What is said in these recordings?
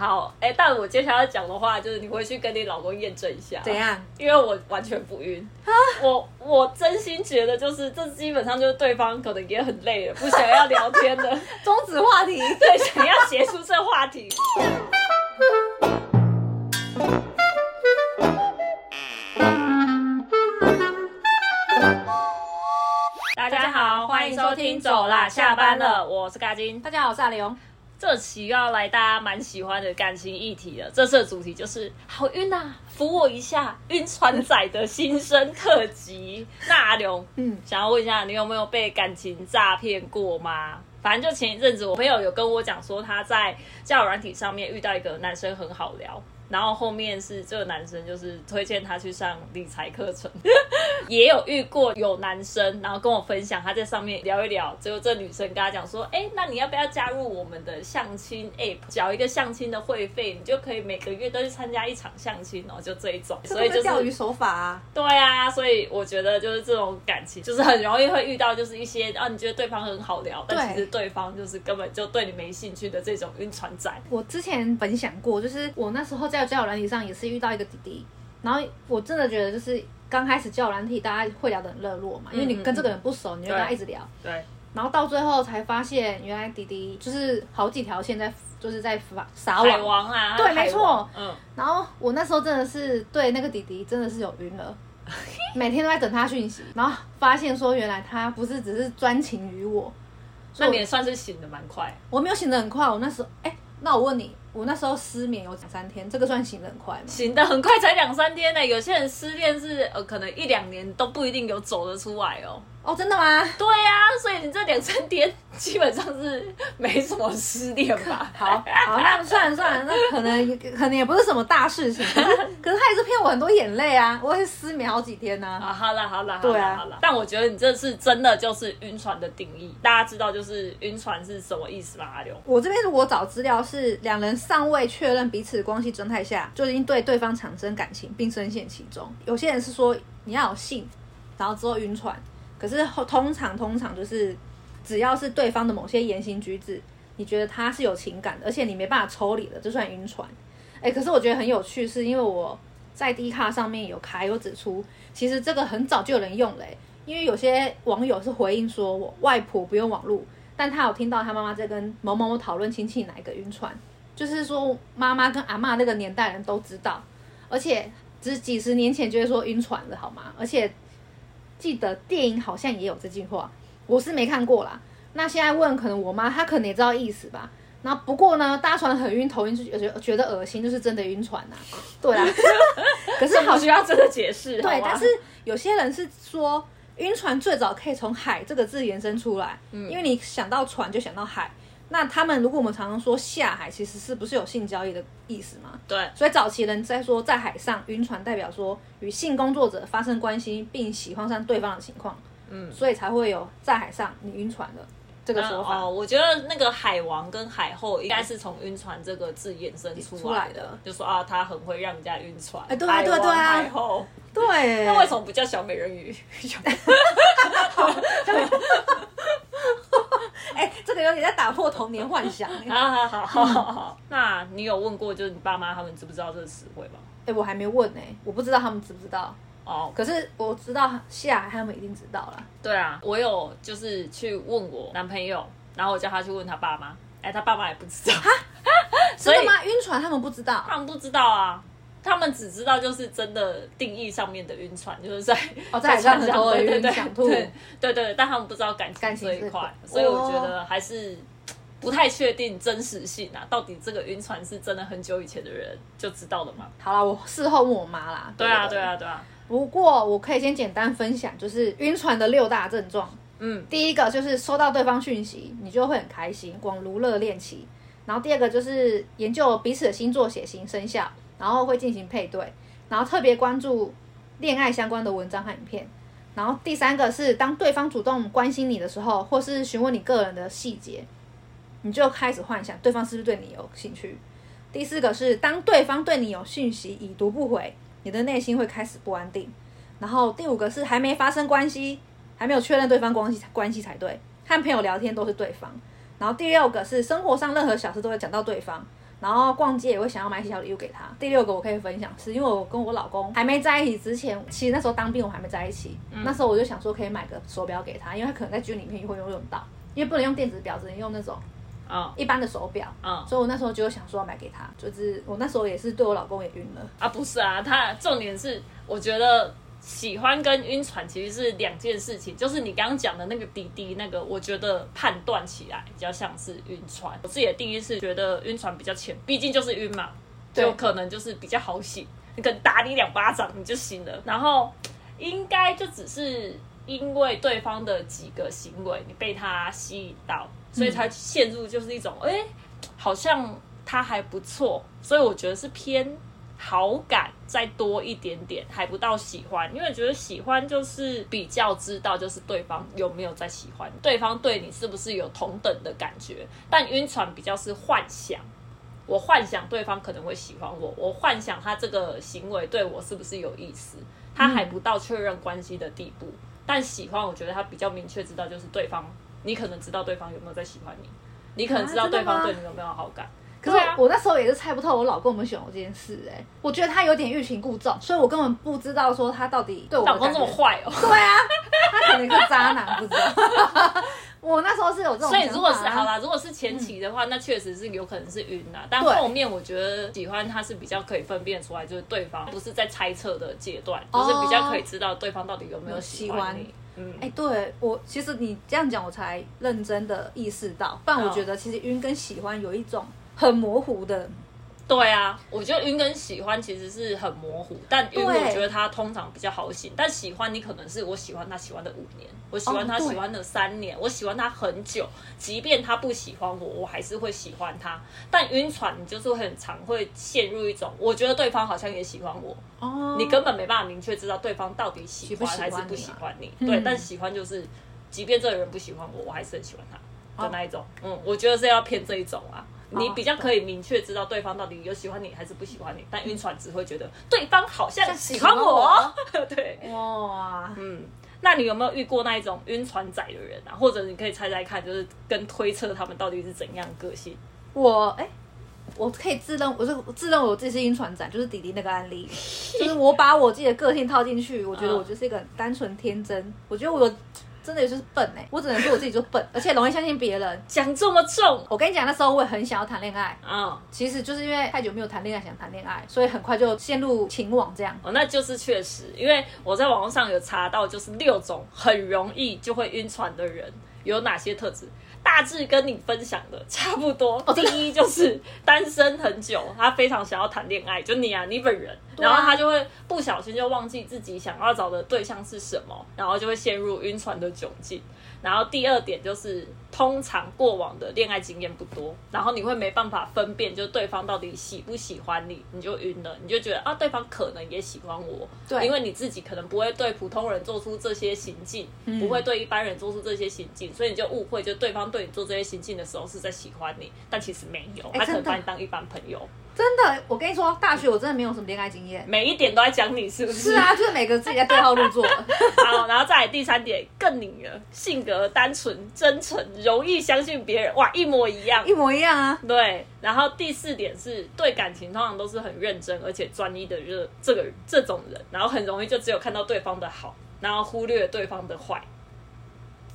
好，哎、但我接下来要讲的话就是你回去跟你老公验证一下，怎？样？因为我完全不晕，我我真心觉得就是这基本上就是对方可能也很累了，不想要聊天的，终止话题。对，想要结束这话题。大家好，欢迎收听《走啦，下班了》，我是嘎金。大家好，我是阿刘。这期要来大家蛮喜欢的感情议题了。这次的主题就是好晕啊，扶我一下，晕船仔的新生特辑。那阿刘，嗯，想要问一下，你有没有被感情诈骗过吗？反正就前一阵子，我朋友有跟我讲说，他在交友软体上面遇到一个男生很好聊，然后后面是这个男生就是推荐他去上理财课程，也有遇过有男生，然后跟我分享他在上面聊一聊，结果这女生跟他讲说，哎，那你要不要加入我们的相亲 app，缴一个相亲的会费，你就可以每个月都去参加一场相亲哦，就这一种，所以就是钓鱼手法啊。对啊，所以我觉得就是这种感情，就是很容易会遇到，就是一些啊，你觉得对方很好聊，但其实对方就是根本就对你没兴趣的这种晕船仔。我之前分享过，就是我那时候在交友软体上也是遇到一个弟弟，然后我真的觉得就是刚开始交友软体大家会聊得很热络嘛，因为你跟这个人不熟，你就跟他一直聊，对，然后到最后才发现原来弟弟就是好几条线在就是在撒撒网。王啊，对没错嗯，然后我那时候真的是对那个弟弟真的是有晕了，每天都在等他讯息，然后发现说原来他不是只是专情于我，那你也算是醒的蛮快。我没有醒的很快，我那时候哎，那我问你，我那时候失眠有两三天，这个算醒的很快吗？醒的很快，才两三天呢。有些人失恋是呃，可能一两年都不一定有走得出来哦。哦，真的吗？对呀、所以你这两三天基本上是没什么失恋吧？好好，那算了算了，那可能也可能也不是什么大事情，可是可是他也是骗我很多眼泪啊，我也是失眠好几天呢、啊，好了好了，好对啊好了。但我觉得你这次真的就是晕船的定义，大家知道就是晕船是什么意思吗？阿刘？我这边如果找资料是两人尚未确认彼此的关系状态下，就已经对对方产生感情并深陷其中。有些人是说你要有性，然后之后晕船，可是后通常通常就是只要是对方的某些言行举止，你觉得他是有情感的，而且你没办法抽离的，就算晕船。哎，可是我觉得很有趣，是因为我在 D 卡上面有开有指出，其实这个很早就有人用了、因为有些网友是回应说我外婆不用网络，但他有听到他妈妈在跟某某某讨论亲戚哪一个晕船，就是说妈妈跟阿嬷那个年代人都知道，而且只几十年前就会说晕船了，好吗？而且记得电影好像也有这句话，我是没看过啦。那现在问，可能我妈她可能也知道意思吧。然后不过呢，搭船很晕头晕，就觉得觉得恶心，就是真的晕船呐、对啦，可是好需要真的解释，对，但是有些人是说晕船最早可以从海这个字延伸出来，因为你想到船就想到海。那他们如果我们常常说下海，其实是不是有性交易的意思吗？对所以早期人在说在海上晕船，代表说与性工作者发生关系并喜欢上对方的情况，嗯所以才会有在海上你晕船的这个说法。哦，我觉得那个海王跟海后应该是从晕船这个字衍生出出来的就说啊，他很会让人家晕船。哎对啊对啊对啊海后，对，那为什么不叫小美人鱼？哎、这个有点在打破童年幻想。哎、好好好好好，那你有问过就是你爸妈他们知不知道这个词汇吗？哎我还没问呢、我不知道他们知不知道。哦，可是我知道下海他们一定知道了。对啊，我有就是去问我男朋友，然后我叫他去问他爸妈，哎，他爸妈也不知道，所以真的吗？晕船他们不知道他们不知道啊。他们只知道就是真的定义上面的晕船，就是在哦在海上船很多晕想吐对对对，但他们不知道感情这一块块，所以我觉得还是不太确定真实性啊。到底这个晕船是真的很久以前的人就知道了吗？好了，我事后问我妈啦。对啊，不对。啊，对啊，不过我可以先简单分享，就是晕船的六大症状。嗯，第一个就是收到对方讯息，你就会很开心，广如热恋期。然后第二个就是研究彼此的星座、血型、生肖，然后会进行配对，然后特别关注恋爱相关的文章和影片。然后第三个是当对方主动关心你的时候，或是询问你个人的细节，你就开始幻想对方是不是对你有兴趣。第四个是当对方对你有讯息已读不回，你的内心会开始不安定。然后第五个是还没发生关系，还没有确认对方关系关系才对，和朋友聊天都是对方。然后第六个是生活上任何小事都会讲到对方，然后逛街也会想要买小礼物给他。第六个我可以分享是因为我跟我老公还没在一起之前，其实那时候当兵我还没在一起，那时候我就想说可以买个手表给他，因为他可能在军里面会用用到，因为不能用电子表，只能用那种嗯一般的手表。嗯所以我那时候就想说要买给他，就是我那时候也是对我老公也晕了。啊，不是啊，他重点是我觉得。喜欢跟晕船其实是两件事情，就是你刚刚讲的那个滴滴那个，我觉得判断起来比较像是晕船。我自己的定义是觉得晕船比较浅，毕竟就是晕嘛，就可能就是比较好醒，你可能打你两巴掌你就醒了，然后应该就只是因为对方的几个行为你被他吸引到，所以才陷入就是一种哎、诶好像他还不错，所以我觉得是偏好感再多一点点，还不到喜欢，因为觉得喜欢就是比较知道就是对方有没有在喜欢，对方对你是不是有同等的感觉，但晕船比较是幻想。我幻想对方可能会喜欢我，我幻想他这个行为对我是不是有意思，他还不到确认关系的地步。但喜欢，我觉得他比较明确知道，就是对方，你可能知道对方有没有在喜欢你，你可能知道对方对你有没有好感。可是我那时候也是猜不透我老公有没有喜欢我这件事、哎，我觉得他有点欲擒故纵，所以我根本不知道说他到底对我老公这么。坏哦、对啊，他可能是渣男，不知道。我那时候是有这种所以如果是好啦，如果是前期的话，那确实是有可能是晕啦。但后面我觉得喜欢他是比较可以分辨出来，就是对方不是在猜测的阶段，就是比较可以知道对方到底有没有喜欢你。嗯，哎、对我其实你这样讲，我才认真的意识到，不然我嗯。觉得其实晕跟喜欢有一种很模糊的，对啊，我觉得晕跟喜欢其实是很模糊，但晕对。我觉得他通常比较好醒，但喜欢你可能是我喜欢他喜欢的五年，我喜欢他喜欢的三年，我喜欢他很久，即便他不喜欢我，我还是会喜欢他。但晕船你就是会很常会陷入一种，我觉得对方好像也喜欢我，哦。你根本没办法明确知道对方到底喜欢还是不喜欢你。对，但喜欢就是，即便这个人不喜欢我，我还是很喜欢他哦。的那一种。嗯，我觉得是要偏这一种啊。你哦比较可以明确知道对方到底有喜欢你还是不喜欢你，但晕船只会觉得对方好像像喜欢我。对，哇，嗯，那你有没有遇过那一种晕船仔的人啊？或者你可以猜猜看，就是跟推测他们到底是怎样的个性？我哎、我可以自认我是自认为我自己是晕船仔，就是弟弟那个案例，就是我把我自己的个性套进去，我觉得嗯我就是一个很单纯天真，我觉得我真的就是笨哎、我只能说我自己就笨，而且容易相信别人。讲这么重我跟你讲，那时候我也很想要谈恋爱，啊？其实就是因为太久没有谈恋爱，想谈恋爱，所以很快就陷入情网这样。哦，那就是确实，因为我在网络上有查到，就是六种很容易就会晕船的人有哪些特质，大致跟你分享的差不多。哦第一就是单身很久，他非常想要谈恋爱，就你啊，你本人，啊然后他就会不小心就忘记自己想要找的对象是什么，然后就会陷入晕船的窘境。然后第二点就是，通常过往的恋爱经验不多，然后你会没办法分辨，就对方到底喜不喜欢你，你就晕了，你就觉得啊，对方可能也喜欢我，对。因为你自己可能不会对普通人做出这些行径，嗯不会对一般人做出这些行径，所以你就误会，就对方对你做这些行径的时候是在喜欢你，但其实没有，他可能把你当一般朋友，真的，我跟你说，大学我真的没有什么恋爱经验。每一点都在讲你，是不是？是啊，就是每个自己在对号入座。好，然后再来第三点，更拧了，性格单纯、真诚，容易相信别人，哇，一模一样一。模一样啊。对，然后第四点是对感情通常都是很认真而且专一的这这个这种人，然后很容易就只有看到对方的好，然后忽略对方的坏。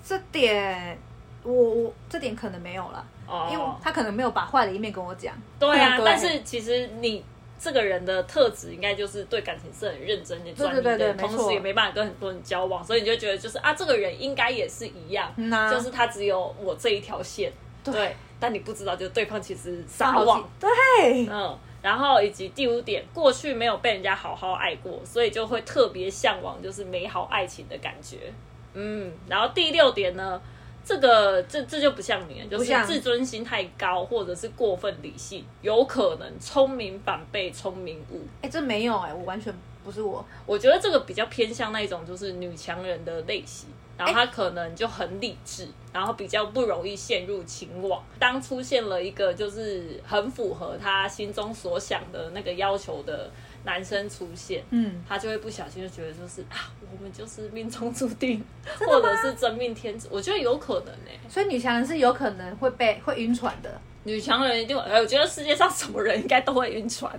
这点我我这点可能没有了，哦，因为他可能没有把坏的一面跟我讲。对啊，对但是其实你这个人的特质应该就是对感情是很认真、很专一的，对对对没错。同时也没办法跟很多人交往，所以你就觉得就是啊，这个人应该也是一样，嗯啊就是他只有我这一条线，对。但你不知道，就是对方其实撒好网，对，嗯。然后以及第五点，过去没有被人家好好爱过，所以就会特别向往就是美好爱情的感觉。嗯，然后第六点呢，这个这这就不像你了，就是自尊心太高，或者是过分理性，有可能聪明反被聪明误。哎，这没有哎，我完全不是我。我觉得这个比较偏向那一种就是女强人的类型，然后她可能就很理智，然后比较不容易陷入情网。当出现了一个就是很符合她心中所想的那个要求的男生出现，嗯，他就会不小心就觉得就是啊，我们就是命中注定，或者是真命天子。我觉得有可能欸呢、所以女强人是有可能会被会晕船的。女强人一定，呃我觉得世界上什么人应该都会晕船，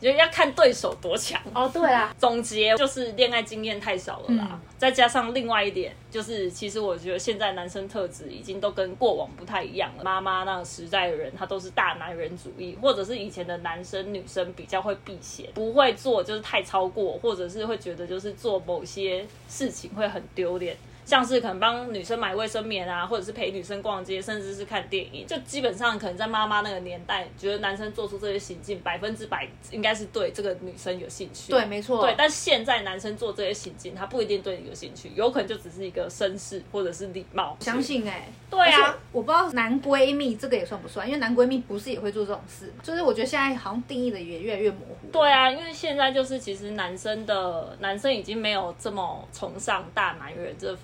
就要看对手多强。哦，对啊，总结就是恋爱经验太少了啦，嗯再加上另外一点就是，其实我觉得现在男生特质已经都跟过往不太一样了。妈妈那个时代的人，他都是大男人主义，或者是以前的男生女生比较会避嫌，不会做就是太超过，或者是会觉得就是做某些事情会很丢脸。像是可能帮女生买卫生棉啊，或者是陪女生逛街，甚至是看电影，就基本上可能在妈妈那个年代，觉得男生做出这些行径，百分之百应该是对这个女生有兴趣。对，没错，对，但现在男生做这些行径，他不一定对你有兴趣，有可能就只是一个绅士或者是礼貌。相信哎、对啊我不知道男闺蜜这个也算不算，因为男闺蜜不是也会做这种事嘛？就是我觉得现在好像定义的也越来越模糊。对啊，因为现在就是其实男生的男生已经没有这么崇尚大男人这个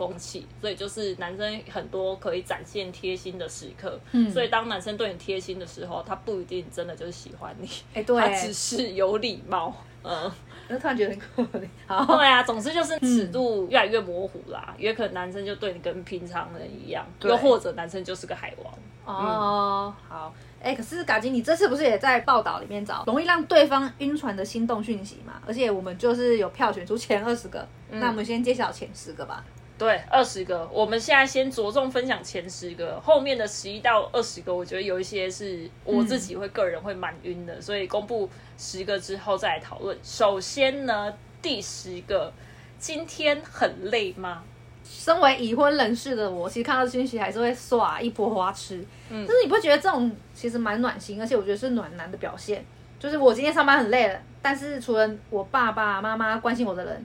所以就是男生很多可以展现贴心的时刻。嗯所以当男生对你贴心的时候，他不一定真的就是喜欢你，哎、对，他只是有礼貌。嗯，我突然觉得很可怜。好，对啊，总之就是尺度越来越模糊啦，也可能男生就对你跟平常人一样，又或者男生就是个海王。哦，好。哎、可是嘎金，你这次不是也在报道里面找容易让对方晕船的心动讯息嘛？而且我们就是有票选出前二十个，那我们先揭晓前十个吧。对，二十个，我们现在先着重分享前十个，后面的十一到二十个，我觉得有一些是我自己会个人会蛮晕的，所以公布十个之后再来讨论。首先呢，第十个，今天很累吗？身为已婚人士的我，其实看到讯息还是会耍一波花痴。嗯，就是你不觉得这种其实蛮暖心，而且我觉得是暖男的表现。就是我今天上班很累了，但是除了我爸爸妈妈关心我的人，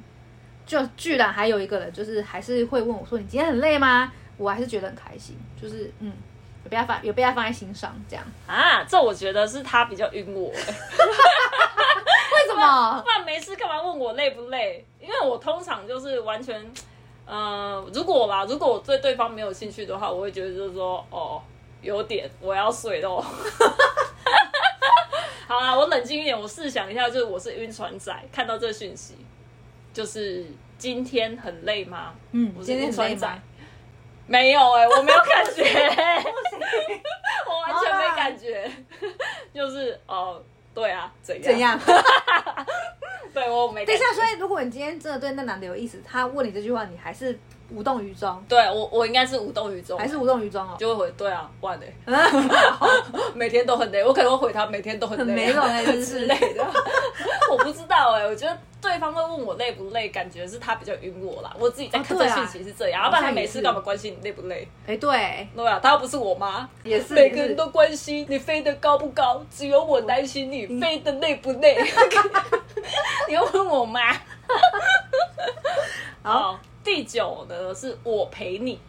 就居然还有一个人，就是还是会问我说：“你今天很累吗？”我还是觉得很开心，就是嗯，有被他放有被他放在心上，这样。啊，这我觉得是他比较晕我、欸，为什么？不然没事干嘛问我累不累？因为我通常就是完全，呃，如果啦，如果我对对方没有兴趣的话，我会觉得就是说，哦，有点我要睡喽。好啦，我冷静一点，我试想一下，就是我是晕船仔，看到这讯息，就是今天很累吗？嗯我，是今天很累吗？。没有哎、我没有感觉，我完全没感觉，就是哦，对啊，怎样？怎？样？对我没。等一下，所以如果你今天真的对那男的有意思，他问你这句话，你还是无动于衷，对我，我应该是无动于衷，还是无动于衷哦？就会回对啊，万嘞，每天都很累，我可能会回他每天都很累、啊，很没种欸真是之类的。我不知道哎、我觉得对方会问我累不累，感觉是他比较晕我啦。我自己在看这哦对啊讯息是这样，要不然他每次干嘛关心你累不累？哎、对，对啊，他又不是我妈，也是每个人都关心你飞得高不高，只有我担心你飞得累不累。你要问我妈？好，第九呢是我陪你。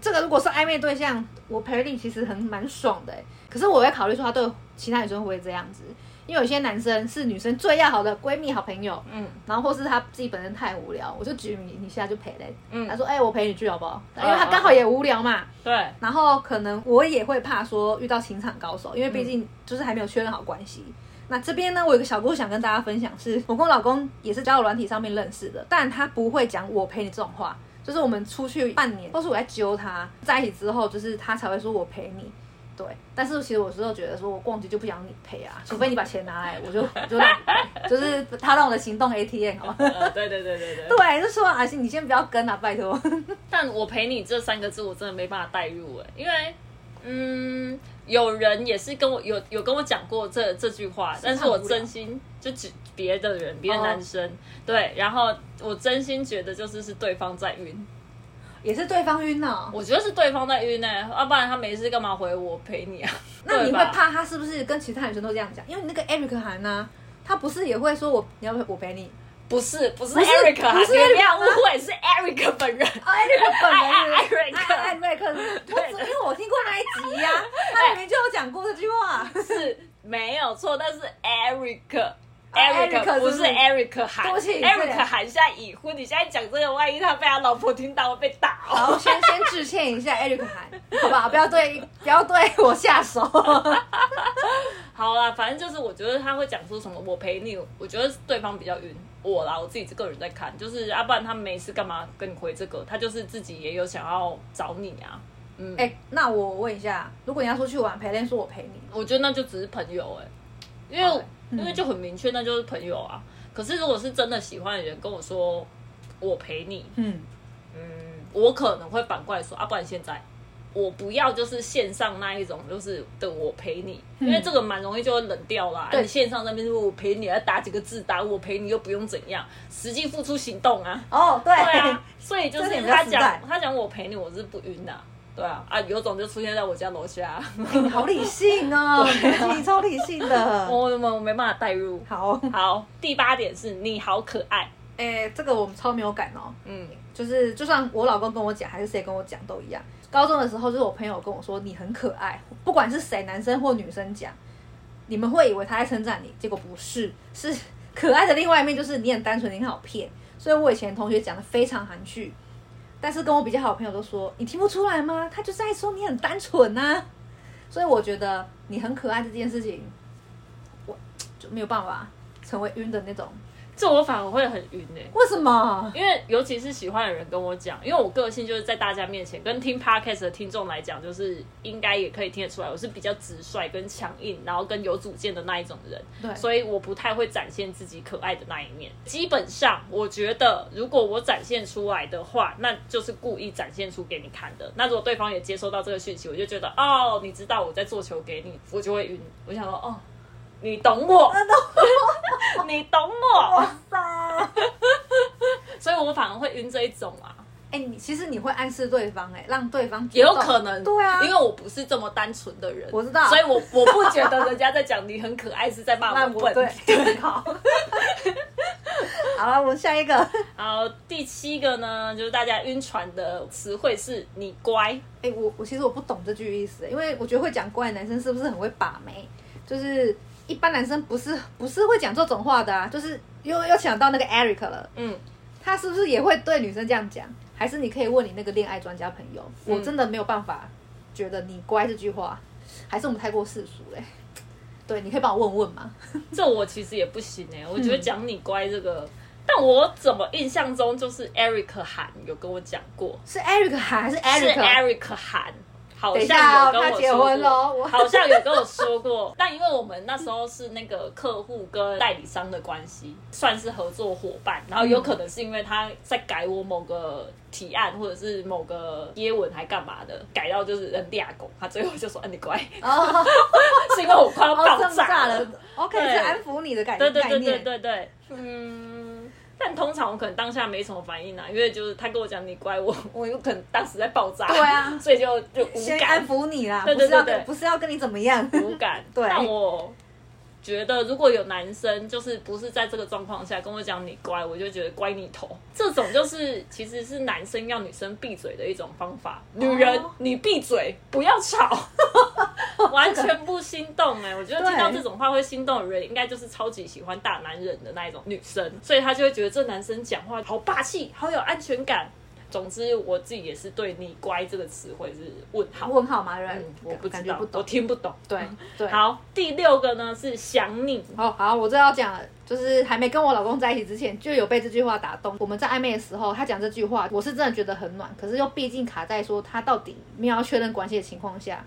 这个如果是暧昧对象，我陪你其实很蛮爽的欸可是我会考虑说他对其他女生会不会这样子，因为有些男生是女生最要好的闺蜜、好朋友，嗯然后或是他自己本身太无聊，我就举你，你现在就陪嘞。嗯他说：“哎、我陪你去好不好？”因为他刚好也无聊嘛。对，然后可能我也会怕说遇到情场高手，因为毕竟就是还没有确认好关系。那这边呢，我有个小故事想跟大家分享是，我跟我老公也是交友软体上面认识的，但他不会讲我陪你这种话，就是我们出去半年，都是我在揪他，在一起之后，就是他才会说我陪你。对，但是其实我有时候觉得说我逛街就不想你陪啊，除非你把钱拿来，我就我就让你陪，就是他让我的行动 ATM 好吗？呃，对对对对对。对，就说阿信，你先不要跟啊，拜托。但我陪你这三个字，我真的没办法代入哎，因为嗯，有人也是跟我有有跟我讲过这这句话，但是我真心就指别的人，别的男生、对，然后我真心觉得就是是对方在晕，也是对方晕哦。我觉得是对方在晕呢、要不然他没事干嘛回我陪你啊？那你对吧？会怕他是不是跟其他女生都这样讲？因为你那个 Eric 韩呢、他不是也会说我你要不要我陪你？不是不是不是 Eric，不是你 Eric 不要误会，是 Eric 本人。啊，Eric 本人爱爱 Eric 爱爱 Eric，我只因为我听过那一集呀、他里面就有讲过这句话。是没有错，但是 Eric。啊 Eric 不是是不是 Eric 喊对不起，Eric 对喊现在已婚，你现在讲这个，万一他被他老婆听到，会被打哦。好，先先致歉一下 Eric 韩，好不好？不要对不要对我下手。好啦，反正就是我觉得他会讲出什么我陪你，我觉得对方比较晕我啦，我自己个人在看，就是啊，不然他没事干嘛跟你回这个？他就是自己也有想要找你啊，嗯，哎、那我问一下，如果你要出去玩，陪练说我陪你，我觉得那就只是朋友哎、因为、因为就很明确，那就是朋友啊。可是如果是真的喜欢的人跟我说我陪你，嗯，嗯，我可能会反过来说啊，不然现在。我不要就是线上那一种，就是的我陪你，因为这个蛮容易就会冷掉啦。你线上那边说我陪你，要打几个字，打我陪你又不用怎样，实际付出行动啊。哦，对，对啊，所以就是他讲他讲我陪你，我是不晕的、对啊，啊，有种就出现在我家楼下，你好理性哦，你超理性的。我我我没办法代入。好，好，第八点是你好可爱，哎、这个我们超没有感哦。嗯，就是就算我老公跟我讲，还是谁跟我讲都一样。高中的时候，就是我朋友跟我说你很可爱，不管是谁，男生或女生讲，你们会以为他在称赞你，结果不是，是 可爱的另外一面就是你很单纯，你很好骗。所以我以前同学讲的非常含蓄，但是跟我比较好朋友都说你听不出来吗？他就在说你很单纯呐、所以我觉得你很可爱这件事情，我就没有办法成为晕的那种。这我反而会很晕哎、为什么？因为尤其是喜欢的人跟我讲，因为我个性就是在大家面前，跟听 podcast 的听众来讲，就是应该也可以听得出来，我是比较直率跟强硬，然后跟有主见的那一种人。对所以我不太会展现自己可爱的那一面。基本上，我觉得如果我展现出来的话，那就是故意展现出给你看的。那如果对方也接收到这个讯息，我就觉得哦，你知道我在做球给你，我就会晕。我想说哦，你懂我，你懂我，哇塞！所以我反而会晕这一种啊。哎、你其实你会暗示对方、哎，让对方也有可能，对啊，因为我不是这么单纯的人，我知道所以我我不觉得人家在讲你很可爱是在骂我 笨。对，好。好了，我们下一个。好第七个呢，就是大家晕船的词汇是你乖，哎、我我其实我不懂这句意思，因为我觉得会讲乖的男生是不是很会把妹？就是一般男生不是不是会讲这种话的啊，就是又又想到那个 Eric 了，嗯，他是不是也会对女生这样讲？还是你可以问你那个恋爱专家朋友？嗯我真的没有办法觉得你乖这句话，还是我们太过世俗嘞？对，你可以帮我问问吗？这我其实也不行哎、我觉得讲你乖这个，但我怎么印象中就是 Eric 喊有跟我讲过，是 Eric 喊还是是 Eric？Eric 喊。好等一下像哦他结有跟我说婚咯我过，好像有跟我说过，但因为我们那时候是那个客户跟代理商的关系，算是合作伙伴，然后有可能是因为他在改我某个提案或者是某个贴文还干嘛的，改到就是人俩狗，他最后就说：“嗯、你乖。哦，”是因为我快要哦，爆炸炸了。OK，对是安抚你的概对对对对。对对，嗯，但通常我可能当下没什么反应啊，因为就是他跟我讲你乖，我 我有可能当时在爆炸，对啊所以就就无先感安抚你啦，对对对对不是要跟不是要跟你怎么样。无感。对但我觉得如果有男生就是不是在这个状况下跟我讲你乖，我就觉得乖你头。这种就是其实是男生要女生闭嘴的一种方法。女人，哦你闭嘴，不要吵，完全不心动哎、我觉得听到对这种话会心动的人，应该就是超级喜欢大男人的那一种女生，所以他就会觉得这男生讲话好霸气，好有安全感。总之，我自己也是对你乖这个词汇是问号。问号吗？人、嗯，我不知道，不懂。听不懂。对对，好，第六个呢是想你，哦好，我这要讲，就是还没跟我老公在一起之前，就有被这句话打动。我们在暧昧的时候，他讲这句话，我是真的觉得很暖，可是又毕竟卡在说他到底没有要确认关系的情况下，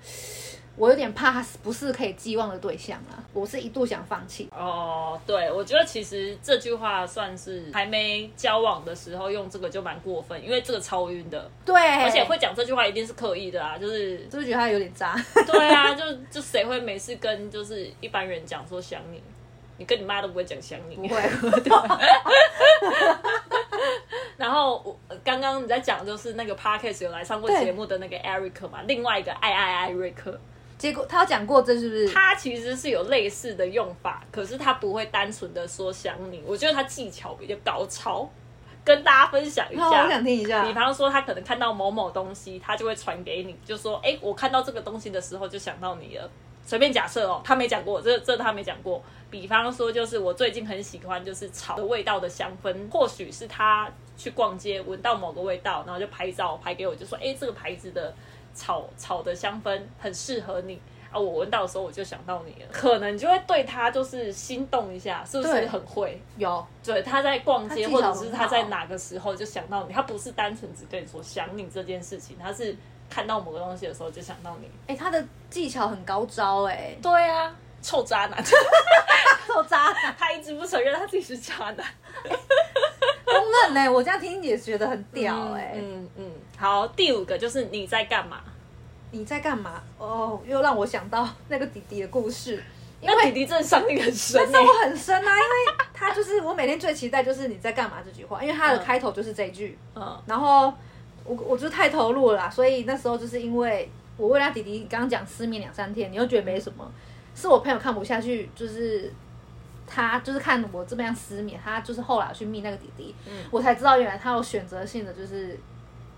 我有点怕他不是可以寄望的对象啊。我是一度想放弃。哦，对，我觉得其实这句话算是还没交往的时候用这个就蛮过分，因为这个超晕的，对，而且会讲这句话一定是刻意的啊，就是就是觉得他有点渣。对啊，就 就谁会没事跟就是一般人讲说想你，你跟你妈都不会讲想你，不会，然后我呃刚刚你在讲就是那个 podcast 有来上过对节目的那个 Eric 嘛，另外一个爱爱爱瑞克，结果他有讲过这是不是？他其实是有类似的用法，可是他不会单纯的说想你，我觉得他技巧比较高超，跟大家分享一好，下。我想听一下比。方说，他可能看到某某东西，他就会传给你，就说：“哎、我看到这个东西的时候就想到你了。”随便假设哦，他没讲过，这这他没讲过。比方说，就是我最近很喜欢就是草的味道的香氛，或许是他去逛街闻到某个味道，然后就拍照拍给我，就说：“哎、这个牌子的草草的香氛很适合你。”啊，我闻到的时候我就想到你了，可能就会对他就是心动一下，是不是很会？有，对，他在逛街，或者是他在哪个时候就想到你，他不是单纯只对你说想你这件事情，他是看到某个东西的时候就想到你。哎、他的技巧很高招哎、对啊，臭渣男，臭渣男。他一直不承认他自己是渣男。公认呢、我这样听也觉得很屌哎、嗯嗯，好，第五个就是你在干嘛？你在干嘛？哦，又让我想到那个弟弟的故事，因那弟为弟真的伤你很深伤我很深啊，因为他就是我每天最期待就是你在干嘛这句话，因为他的嗯。开头就是这一句，嗯。然后我我就太投入了啦，所以那时候就是因为我为他弟弟刚刚讲失眠两三天，你又觉得没什么，是我朋友看不下去，就是他就是看我这么样失眠，他就是后来去密那个弟弟，嗯。我才知道原来他有选择性的就是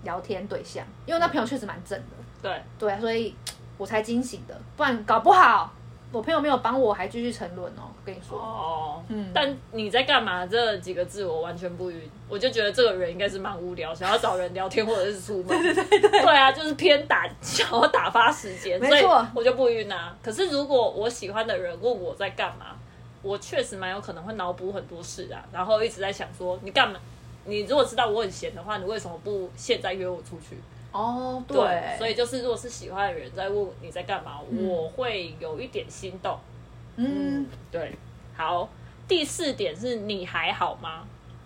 聊天对象，因为那朋友确实蛮正的，对，对啊，所以我才惊醒的，不然搞不好我朋友没有帮我，还继续沉沦哦，我跟你说，哦，嗯但你在干嘛？这几个字我完全不晕，我就觉得这个人应该是蛮无聊，想要找人聊天或者是出门。对对对对，啊，就是偏打，想要打发时间，所以没错我就不晕啊。可是如果我喜欢的人问我在干嘛，我确实蛮有可能会脑补很多事啊，然后一直在想说你干嘛？你如果知道我很闲的话，你为什么不现在约我出去？哦，对，所以就是如果是喜欢的人在问你在干嘛，嗯我会有一点心动。嗯，对，好，第四点是你还好吗？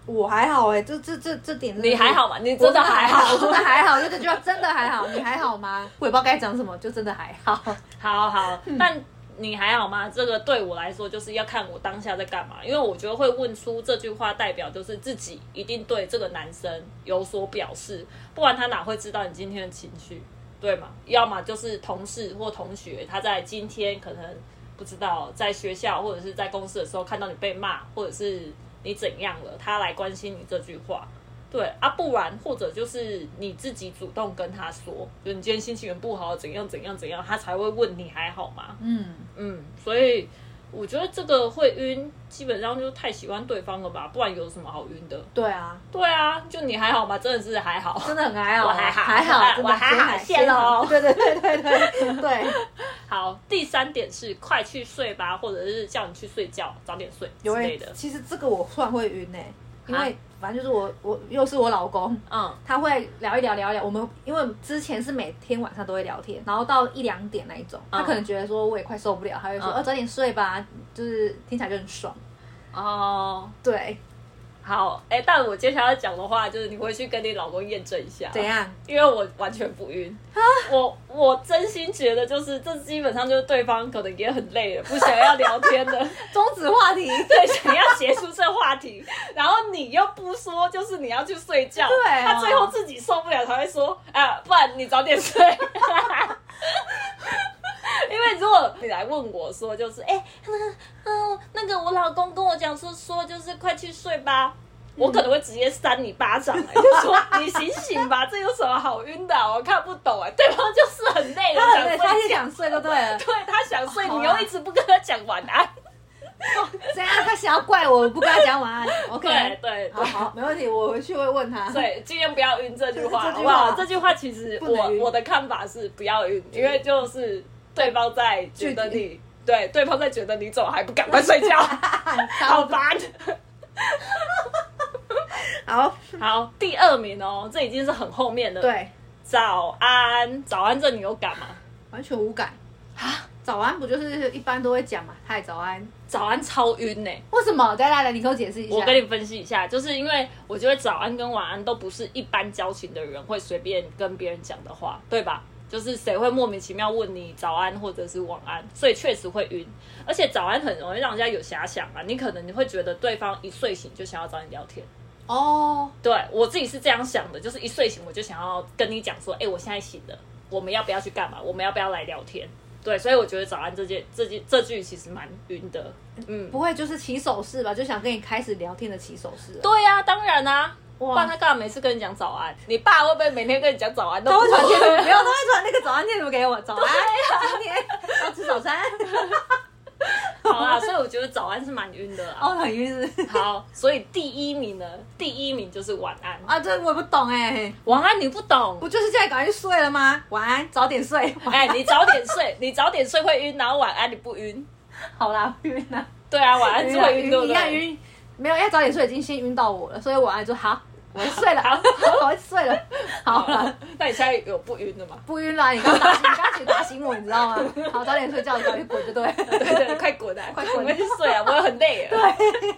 我还好哎、这这这这点真的是你还好吗？你我真的还好？我真的还好，就这句话真的还好，你还好吗？我也不知道该讲什么，就真的还好。好好，嗯但你还好吗？这个对我来说就是要看我当下在干嘛，因为我觉得会问出这句话，代表就是自己一定对这个男生有所表示，不然他哪会知道你今天的情绪，对吗？要么就是同事或同学，他在今天可能不知道在学校或者是在公司的时候看到你被骂，或者是你怎样了，他来关心你这句话。对啊，不然或者就是你自己主动跟他说，就你今天心情很不好，怎样怎样怎样，他才会问你还好吗？嗯，嗯，所以我觉得这个会晕，基本上就太喜欢对方了吧，不然有什么好晕的？对啊，对啊，就你还好吗？真的是还好，真的很还好，我还好还好，我还好先谢喽对对对对对对，好。第三点是快去睡吧，或者是叫你去睡觉，早点睡之有类的。其实这个我突然会晕呢、因啊为反正就是我我又是我老公，嗯他会聊一聊聊一聊。我们因为之前是每天晚上都会聊天，然后到一两点那一种，他嗯可能觉得说我也快受不了，他会说：“嗯哦，早点睡吧。”就是听起来就很爽。哦，对，好，哎、但我接下来要讲的话，就是你回去跟你老公验证一下，怎？样？因为我完全不晕，我我真心觉得就是这基本上就是对方可能也很累了，不想要聊天的，终止话题。对，想要结束这话题，然后你又不说，就是你要去睡觉，对哦他最后自己受不了才会说，啊，不然你早点睡。因为如果你来问我说，就是哎，那个，嗯，那个我老公跟我讲说说，就是快去睡吧。我可能会直接扇你巴掌、哎，就说你醒醒吧，这有什么好晕的啊、我看不懂哎、对方就是很累了，他很累，他想睡觉，想睡就对了。对他想睡，你又一直不跟他讲晚安。怎样？他想要怪我不跟他讲晚安？OK，对对对。好好，没问题，我回去会问他。对，尽量不要晕这句话，好不好？这句话其实我我的看法是不要晕，因为就是对方在觉得你，对，对方在觉得你怎么还不赶快睡觉，好烦。好，好，第二名哦，这已经是很后面的。，对，早安，早安，这你有感吗？完全无感。早安不就是一般都会讲嘛？嗨，早安。早安超晕呢、为什么？来来来，你给我解释一下。我跟你分析一下，就是因为我觉得早安跟晚安都不是一般交情的人会随便跟别人讲的话，对吧？就是谁会莫名其妙问你早安或者是晚安，所以确实会晕。而且早安很容易让人家有遐想啊，你可能你会觉得对方一睡醒就想要找你聊天。哦，对我自己是这样想的，就是一睡醒我就想要跟你讲说，哎、我现在醒了，我们要不要去干嘛？我们要不要来聊天？对，所以我觉得早安这件这件这句其实蛮晕的。嗯，不会就是起手势吧？就想跟你开始聊天的起手势。对呀、当然啊。不哇然他干嘛每次跟你讲早安？你爸会不会每天跟你讲早安？都他会不传贴图，没有，他会传那个早安贴图给我。早安，今天要吃早餐。好啦，所以我觉得早安是蛮晕的啦。哦，很晕是好，所以第一名呢，第一名就是晚安。啊，这我也不懂哎。晚安你不懂不，就是现在赶快去睡了吗？晚安，早点睡。哎、安你早点睡，你早点睡会晕，然后晚安你不晕。好啦，晕啊，对啊，晚安是会晕，对不一样？晕。没有，要早点睡已经先晕到我了，所以晚安就好。我睡了，好 我睡了，好了，那你现在有不晕的吗？不晕了。你刚打醒，你刚起打醒我，你知道吗？好，早点睡觉，早点滚就对。对对，快滚啊！快滚我们去睡啊！我也很累了。对。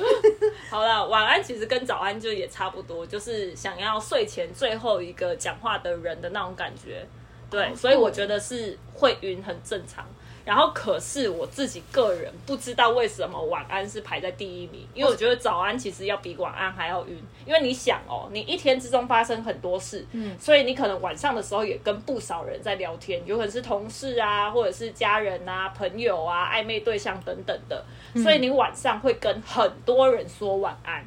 好了，晚安其实跟早安就也差不多，就是想要睡前最后一个讲话的人的那种感觉。对，所以我觉得是会晕很正常。然后，可是我自己个人不知道为什么晚安是排在第一名，因为我觉得早安其实要比晚安还要晕。因为你想哦，你一天之中发生很多事，嗯，所以你可能晚上的时候也跟不少人在聊天，有可能是同事啊，或者是家人啊、朋友啊、暧昧对象等等的，所以你晚上会跟很多人说晚安。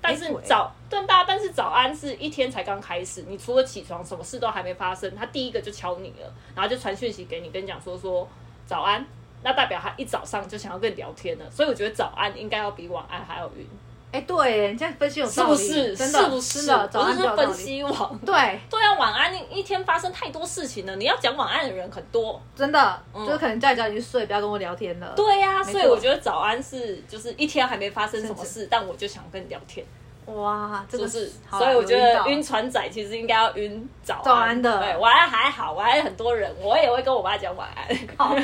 但是早但大家，但是早安是一天才刚开始，你除了起床，什么事都还没发生，他第一个就敲你了，然后就传讯息给你，跟你讲说说。早安，那代表他一早上就想要跟你聊天了，所以我觉得早安应该要比晚安还要晕。哎，对，你这样分析有是不是？真的，是不是？早安是分析网。对，对啊，晚安一天发生太多事情了，你要讲晚安的人很多，真的，就是可能叫你早点睡，不要跟我聊天了。对呀，所以我觉得早安是就是一天还没发生什么事，但我就想跟你聊天。哇，这个是，所以我觉得晕船仔其实应该要晕早早安的，对，晚安还好，晚安很多人，我也会跟我爸讲晚安。好，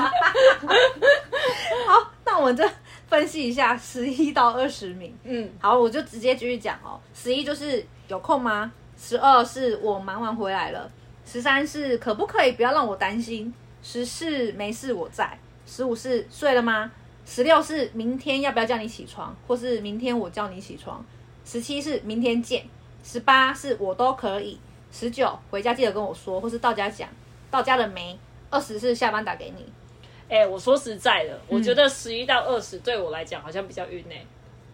那我们就分析一下十一到二十名。嗯，好，我就直接继续讲哦。十一就是有空吗？十二是我忙完回来了。十三是可不可以不要让我担心？十四没事我在。十五是睡了吗？十六是明天要不要叫你起床，或是明天我叫你起床？十七是明天见，十八是我都可以，十九回家记得跟我说，或是到家讲，到家了没？二十是下班打给你。哎，我说实在的，我觉得十一到二十对我来讲好像比较晕呢。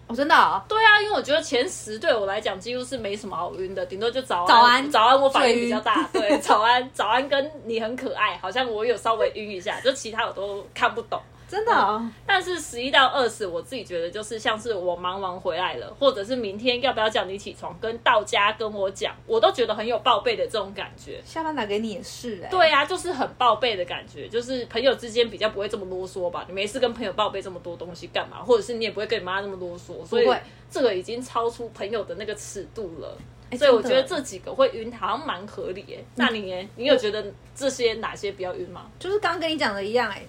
哦，真的？对啊，因为我觉得前十对我来讲几乎是没什么好晕的，顶多就早安。早安，早安，我反应比较大。对，早安，早安，跟你很可爱，好像我有稍微晕一下，就其他我都看不懂。真的，但是十一到二十，我自己觉得就是像是我忙完回来了，或者是明天要不要叫你起床，跟到家跟我讲，我都觉得很有报备的这种感觉。下班打给你也是哎，对呀，就是很报备的感觉，就是朋友之间比较不会这么啰嗦吧？你没事跟朋友报备这么多东西干嘛？或者是你也不会跟你妈那么啰嗦，所以这个已经超出朋友的那个尺度了。所以我觉得这几个会晕，好像蛮合理诶。那你你有觉得这些哪些比较晕吗？就是刚跟你讲的一样哎。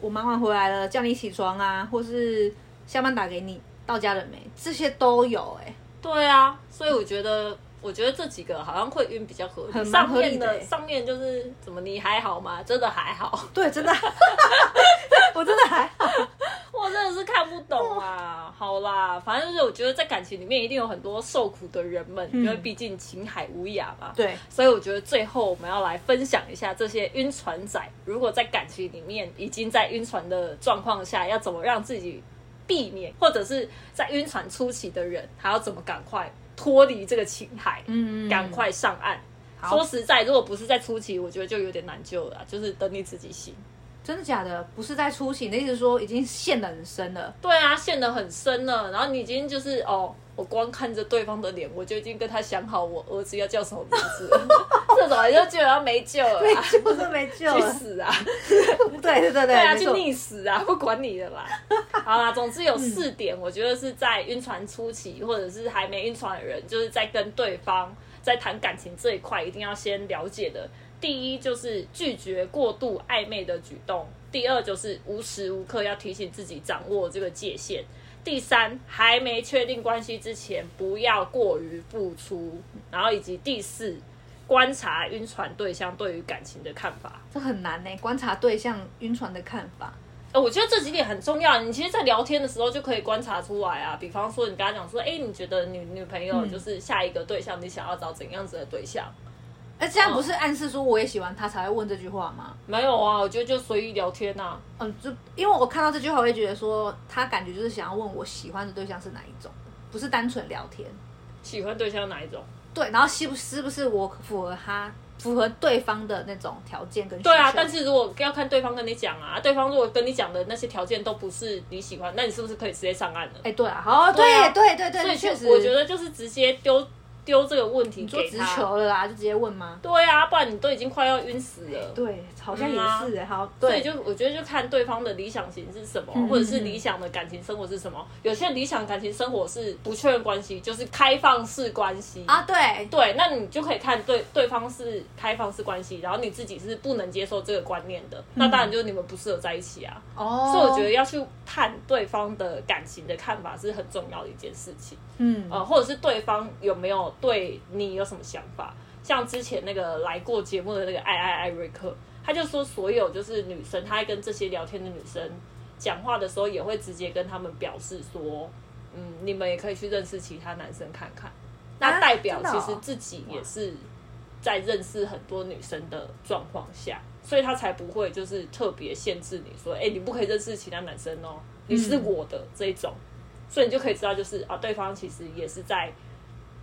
我妈妈回来了，叫你起床啊，或是下班打给你，到家了没？这些都有哎。对啊，所以我觉得，我觉得这几个好像会晕比较合理。上面的上面就是怎么你还好吗？真的还好。对，真的，我真的还好。我真的是看不懂啊！好啦，反正就是我觉得在感情里面一定有很多受苦的人们，因为毕竟情海无涯嘛。对，所以我觉得最后我们要来分享一下这些晕船仔，如果在感情里面已经在晕船的状况下，要怎么让自己避免，或者是在晕船初期的人，还要怎么赶快脱离这个情海，嗯，赶快上岸。说实在，如果不是在初期，我觉得就有点难救了，就是等你自己醒。真的假的？不是在初期，的意思说已经陷得很深了。对啊，陷得很深了。然后你已经就是哦，我光看着对方的脸，我就已经跟他想好我儿子要叫什么名字。这种就基本上没救了，没救是没救，去死啊！对对对对，对啊，去溺死啊！不管你的啦。好啦，总之有四点，我觉得是在晕船初期，或者是还没晕船的人，就是在跟对方在谈感情这一块，一定要先了解的。第一就是拒绝过度暧昧的举动，第二就是无时无刻要提醒自己掌握这个界限，第三还没确定关系之前不要过于付出，然后以及第四观察晕船对象对于感情的看法。这很难呢，观察对象晕船的看法。呃，我觉得这几点很重要，你其实，在聊天的时候就可以观察出来啊。比方说，你跟他讲说，哎，你觉得女女朋友就是下一个对象，你想要找怎样子的对象？哎，这样不是暗示说我也喜欢他才会问这句话吗？没有啊，我觉得就随意聊天呐。嗯，就因为我看到这句话，我会觉得说他感觉就是想要问我喜欢的对象是哪一种，不是单纯聊天。喜欢对象哪一种？对，然后是不是不是我符合他符合对方的那种条件跟？对啊，但是如果要看对方跟你讲啊，对方如果跟你讲的那些条件都不是你喜欢，那你是不是可以直接上岸了？哎，对啊，好，对对对对，所以确实我觉得就是直接丢。丢这个问题你做直。球了啦，就直接问吗？对啊，不然你都已经快要晕死了。对，好像也是哎、好，所对，以就我觉得就看对方的理想型是什么，嗯或者是理想的感情生活是什么。有些理想感情生活是不确认关系，就是开放式关系啊，对，对，那你就可以看对对方是开放式关系，然后你自己是不能接受这个观念的，那当然就是你们不适合在一起啊。哦，所以我觉得，要去看对方的感情的看法是很重要的一件事情，嗯，呃，或者是对方有没有对你有什么想法。像之前那个来过节目的那个爱爱艾瑞克，他就说所有就是女生，他在跟这些聊天的女生讲话的时候，也会直接跟他们表示说，嗯，你们也可以去认识其他男生看看。那啊代表其实自己也是在认识很多女生的状况下，所以他才不会就是特别限制你说，哎、你不可以认识其他男生哦，你是我的这一种，所以你就可以知道，就是啊，对方其实也是在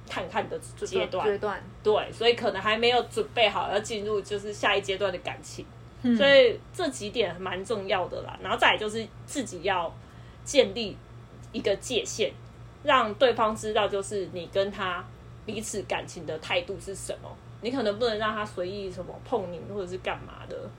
看看的阶段，阶段，对，所以可能还没有准备好要进入就是下一阶段的感情，嗯。所以这几点蛮重要的啦。然后再来就是自己要建立一个界限，让对方知道就是你跟他彼此感情的态度是什么。你可能不能让他随意什么碰你或者是干嘛的，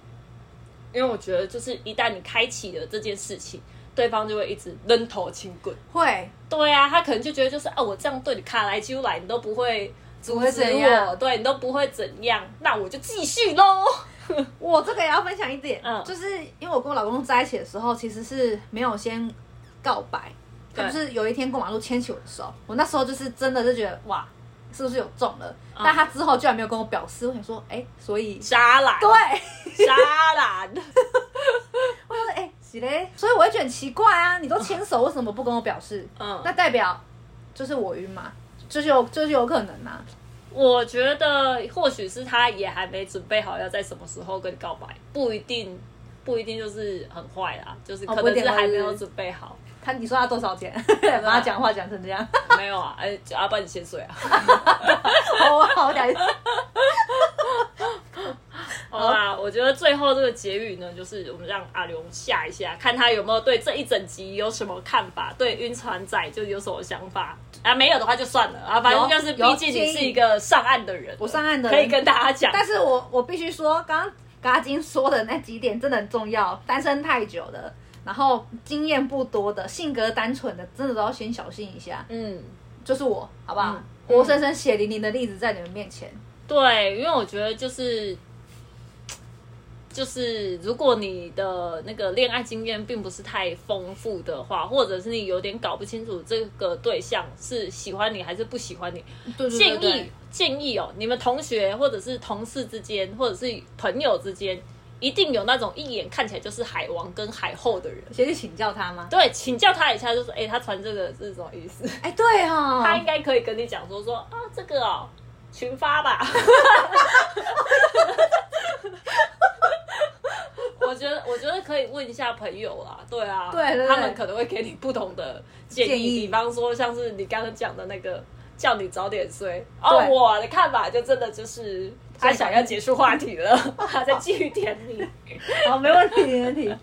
因为我觉得就是一旦你开启了这件事情，对方就会一直扔头轻滚。会，对啊，他可能就觉得就是哦，我这样对你卡来揪来，你都不会阻不会止怎样。我，对你都不会怎样，那我就继续喽。我这个也要分享一点，嗯。就是因为我跟我老公在一起的时候，其实是没有先告白，他就是有一天过马路牵起我的手，我那时候就是真的就觉得哇，是不是有中了？嗯。但他之后居然没有跟我表示，我想说，哎、所以渣男，对，渣男，是嘞，所以我会觉得很奇怪啊，你都牵手，为什么不跟我表示？嗯，那代表就是我晕嘛，就是有就是有可能啊，我觉得或许是他也还没准备好要在什么时候跟你告白，不一定。不一定就是很坏啦，就是可能是还没有准备好。他你说他多少钱？把他讲话讲成这样，没有啊，哎，阿爸你先睡啊。好好歹。好啦，我觉得最后这个结语呢，就是我们让阿刘下一下，看他有没有对这一整集有什么看法，对晕船仔就有什么想法啊？没有的话就算了啊，反正就是毕竟你有是一个上岸的人，我上岸的人可以跟大家讲。但是我我必须说，刚刚嘎金说的那几点真的很重要。单身太久的，然后经验不多的，性格单纯的，真的都要先小心一下。嗯，就是我，好不好？嗯活生生血淋淋的例子在你们面前。对，因为我觉得就是。就是如果你的那个恋爱经验并不是太丰富的话，或者是你有点搞不清楚这个对象是喜欢你还是不喜欢你，对对建议建议哦，你们同学或者是同事之间，或者是朋友之间，一定有那种一眼看起来就是海王跟海后的人。先去请教他吗？对，请教他一下，就说，哎、他传这个是什么意思？哎，对哈、他应该可以跟你讲说说啊，这个哦，群发吧。我觉得，我觉得可以问一下朋友啦，对啊，对他们可能会给你不同的建议，建议比方说像是你刚刚讲的那个，叫你早点睡。哦，我的看法就真的就是他想要结束话题了，他在据点你。好，没问题，没问题。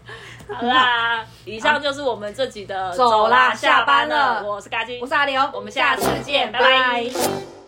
好啦，以上就是我们这集的走啦下班了我是嘎金，我是阿牛，我们下次见拜拜拜